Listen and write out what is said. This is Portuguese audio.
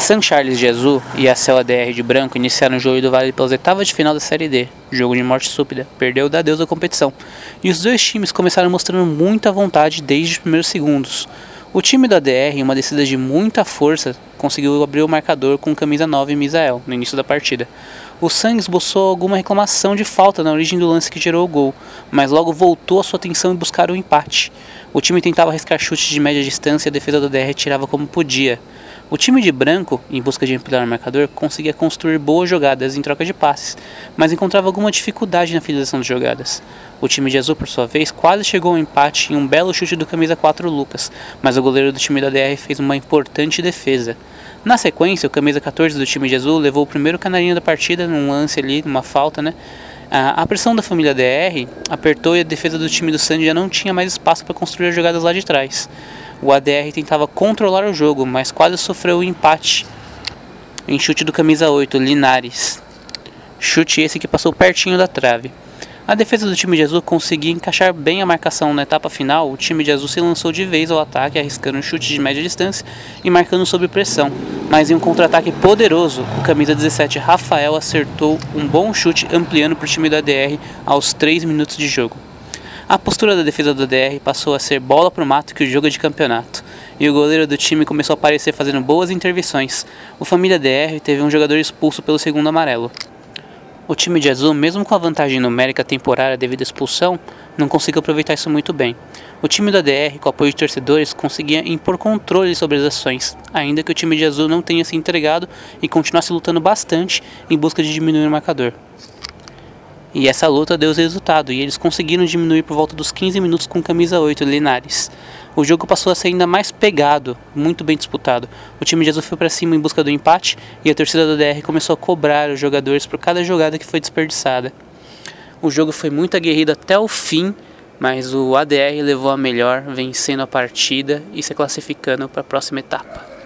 San Charles de azul e a Cel ADR de branco iniciaram o jogo do Vale pelas oitavas de final da Série D, jogo de morte súbita, perdeu da Deus da competição, e os dois times começaram mostrando muita vontade desde os primeiros segundos. O time do ADR, em uma descida de muita força, conseguiu abrir o marcador com camisa 9 Misael no início da partida. O Sang esboçou alguma reclamação de falta na origem do lance que gerou o gol, mas logo voltou a sua atenção em buscar o empate. O time tentava arriscar chutes de média distância e a defesa do ADR tirava como podia. O time de branco, em busca de ampliar o marcador, conseguia construir boas jogadas em troca de passes, mas encontrava alguma dificuldade na finalização das jogadas. O time de azul, por sua vez, quase chegou ao empate em um belo chute do camisa 4 Lucas, mas o goleiro do time da DR fez uma importante defesa. Na sequência, o camisa 14 do time de azul levou o primeiro canarinho da partida num lance ali, numa falta, né? A pressão da família DR apertou e a defesa do time do Sandy já não tinha mais espaço para construir as jogadas lá de trás. O ADR tentava controlar o jogo, mas quase sofreu o um empate em chute do camisa 8, Linares. Chute esse que passou pertinho da trave. A defesa do time de azul conseguia encaixar bem a marcação na etapa final. O time de azul se lançou de vez ao ataque, arriscando um chute de média distância e marcando sob pressão. Mas em um contra-ataque poderoso, o camisa 17 Rafael acertou um bom chute, ampliando para o time do ADR aos 3 minutos de jogo. A postura da defesa do DR passou a ser bola pro mato que o jogo é de campeonato. E o goleiro do time começou a aparecer fazendo boas intervenções. O família DR teve um jogador expulso pelo segundo amarelo. O time de azul, mesmo com a vantagem numérica temporária devido à expulsão, não conseguiu aproveitar isso muito bem. O time da DR, com apoio de torcedores, conseguia impor controle sobre as ações, ainda que o time de azul não tenha se entregado e continuasse lutando bastante em busca de diminuir o marcador. E essa luta deu resultado, e eles conseguiram diminuir por volta dos 15 minutos com camisa 8, Linares. O jogo passou a ser ainda mais pegado, muito bem disputado. O time de azul foi para cima em busca do empate, e a torcida do DR começou a cobrar os jogadores por cada jogada que foi desperdiçada. O jogo foi muito aguerrido até o fim, mas o ADR levou a melhor, vencendo a partida e se classificando para a próxima etapa.